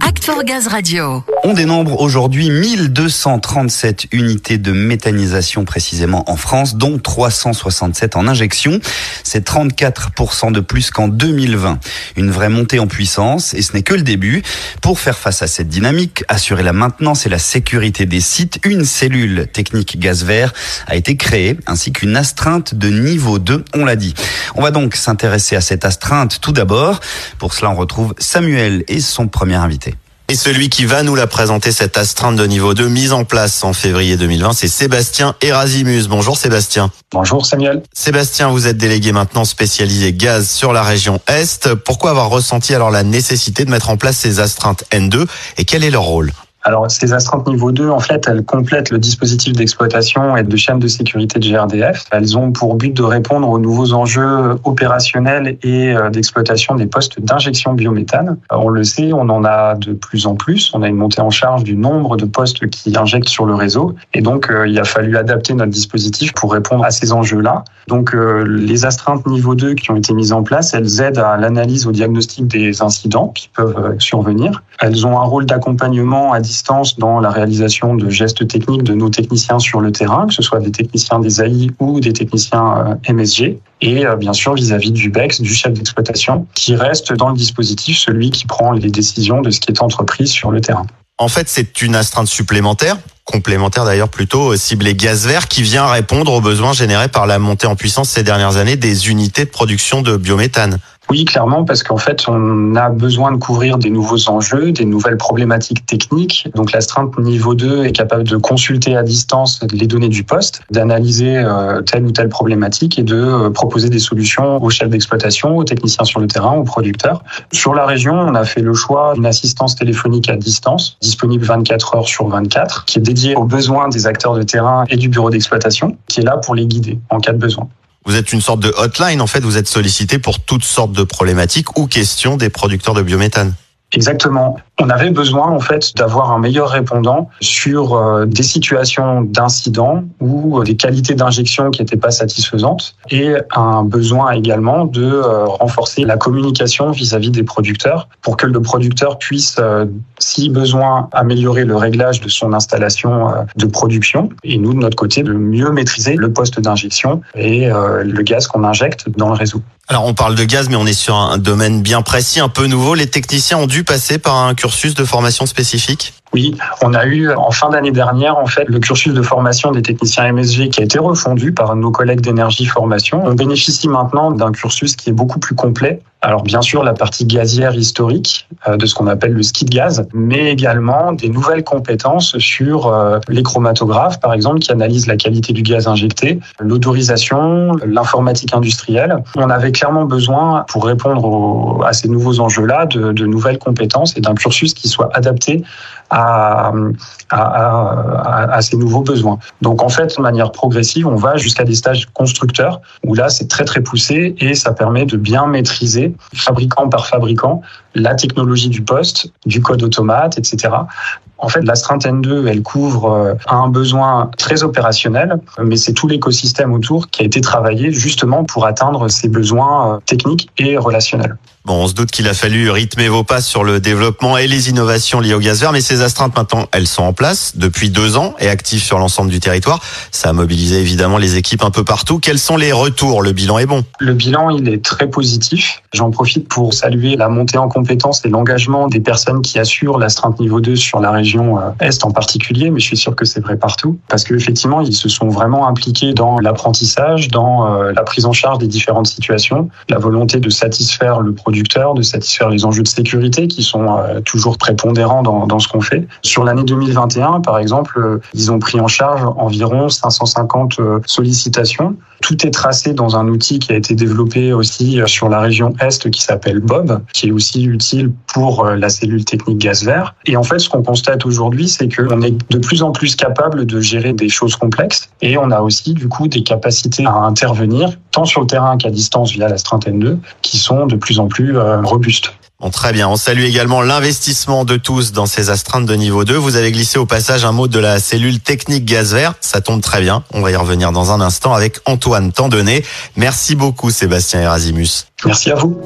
Act for Gaz Radio. On dénombre aujourd'hui 1237 unités de méthanisation précisément en France, dont 367 en injection. C'est 34% de plus qu'en 2020. Une vraie montée en puissance et ce n'est que le début. Pour faire face à cette dynamique, assurer la maintenance et la sécurité des sites, une cellule technique gaz vert a été créée ainsi qu'une astreinte de niveau 2, on l'a dit. On va donc s'intéresser à cette astreinte tout d'abord. Pour cela, on retrouve Samuel et son premier invité. Et celui qui va nous la présenter, cette astreinte de niveau 2 mise en place en février 2020, c'est Sébastien Erasimus. Bonjour Sébastien. Bonjour Samuel. Sébastien, vous êtes délégué maintenant spécialisé gaz sur la région Est. Pourquoi avoir ressenti alors la nécessité de mettre en place ces astreintes N2 et quel est leur rôle? Alors, ces astreintes niveau 2, en fait, elles complètent le dispositif d'exploitation et de chaîne de sécurité de GRDF. Elles ont pour but de répondre aux nouveaux enjeux opérationnels et euh, d'exploitation des postes d'injection biométhane. Euh, on le sait, on en a de plus en plus. On a une montée en charge du nombre de postes qui injectent sur le réseau. Et donc, euh, il a fallu adapter notre dispositif pour répondre à ces enjeux-là. Donc, les astreintes niveau 2 qui ont été mises en place, elles aident à l'analyse, au diagnostic des incidents qui peuvent survenir. Elles ont un rôle d'accompagnement à distance dans la réalisation de gestes techniques de nos techniciens sur le terrain, que ce soit des techniciens des AI ou des techniciens euh, MSG, et euh, bien sûr vis-à-vis du BEX, du chef d'exploitation, qui reste dans le dispositif celui qui prend les décisions de ce qui est entrepris sur le terrain. En fait, c'est une astreinte supplémentaire, complémentaire d'ailleurs plutôt, ciblée gaz vert, qui vient répondre aux besoins générés par la montée en puissance ces dernières années des unités de production de biométhane. Oui, clairement, parce qu'en fait, on a besoin de couvrir des nouveaux enjeux, des nouvelles problématiques techniques. Donc, l'astreinte niveau 2 est capable de consulter à distance les données du poste, d'analyser euh, telle ou telle problématique et de euh, proposer des solutions aux chefs d'exploitation, aux techniciens sur le terrain, aux producteurs. Sur la région, on a fait le choix d'une assistance téléphonique à distance, disponible 24 heures sur 24, qui est dédiée aux besoins des acteurs de terrain et du bureau d'exploitation, qui est là pour les guider en cas de besoin. Vous êtes une sorte de hotline, en fait, vous êtes sollicité pour toutes sortes de problématiques ou questions des producteurs de biométhane. Exactement. On avait besoin en fait d'avoir un meilleur répondant sur euh, des situations d'incidents ou euh, des qualités d'injection qui n'étaient pas satisfaisantes et un besoin également de euh, renforcer la communication vis-à-vis des producteurs pour que le producteur puisse, si besoin, améliorer le réglage de son installation de production et nous de notre côté de mieux maîtriser le poste d'injection et le gaz qu'on injecte dans le réseau. Alors on parle de gaz, mais on est sur un domaine bien précis, un peu nouveau. Les techniciens ont dû passer par un cursus de formation spécifique oui, on a eu en fin d'année dernière en fait le cursus de formation des techniciens MSG qui a été refondu par nos collègues d'énergie formation. On bénéficie maintenant d'un cursus qui est beaucoup plus complet. Alors bien sûr la partie gazière historique euh, de ce qu'on appelle le ski de gaz, mais également des nouvelles compétences sur euh, les chromatographes par exemple qui analysent la qualité du gaz injecté, l'autorisation, l'informatique industrielle. On avait clairement besoin pour répondre à ces nouveaux enjeux-là de, de nouvelles compétences et d'un cursus qui soit adapté à, à, à, ces nouveaux besoins. Donc en fait, de manière progressive, on va jusqu'à des stages constructeurs où là, c'est très très poussé et ça permet de bien maîtriser, fabricant par fabricant, la technologie du poste, du code automate, etc. En fait, l'astreinte N2, elle couvre euh, un besoin très opérationnel, mais c'est tout l'écosystème autour qui a été travaillé justement pour atteindre ces besoins euh, techniques et relationnels. Bon, on se doute qu'il a fallu rythmer vos pas sur le développement et les innovations liées au gaz vert, mais ces astreintes maintenant, elles sont en place depuis deux ans et actives sur l'ensemble du territoire. Ça a mobilisé évidemment les équipes un peu partout. Quels sont les retours? Le bilan est bon Le bilan, il est très positif. J'en profite pour saluer la montée en compétences et l'engagement des personnes qui assurent l'astreinte niveau 2 sur la région euh, Est en particulier, mais je suis sûr que c'est vrai partout, parce qu'effectivement, ils se sont vraiment impliqués dans l'apprentissage, dans euh, la prise en charge des différentes situations, la volonté de satisfaire le produit de satisfaire les enjeux de sécurité qui sont euh, toujours prépondérants dans, dans ce qu'on fait. Sur l'année 2021, par exemple, euh, ils ont pris en charge environ 550 euh, sollicitations. Tout est tracé dans un outil qui a été développé aussi sur la région Est qui s'appelle Bob, qui est aussi utile pour la cellule technique gaz vert. Et en fait, ce qu'on constate aujourd'hui, c'est qu'on est de plus en plus capable de gérer des choses complexes et on a aussi du coup des capacités à intervenir tant sur le terrain qu'à distance via la Strintn 2 qui sont de plus en plus euh, robuste. Bon, très bien. On salue également l'investissement de tous dans ces astreintes de niveau 2. Vous avez glissé au passage un mot de la cellule technique gaz vert. Ça tombe très bien. On va y revenir dans un instant avec Antoine Tandonnet. Merci beaucoup, Sébastien Erasimus. Merci à vous.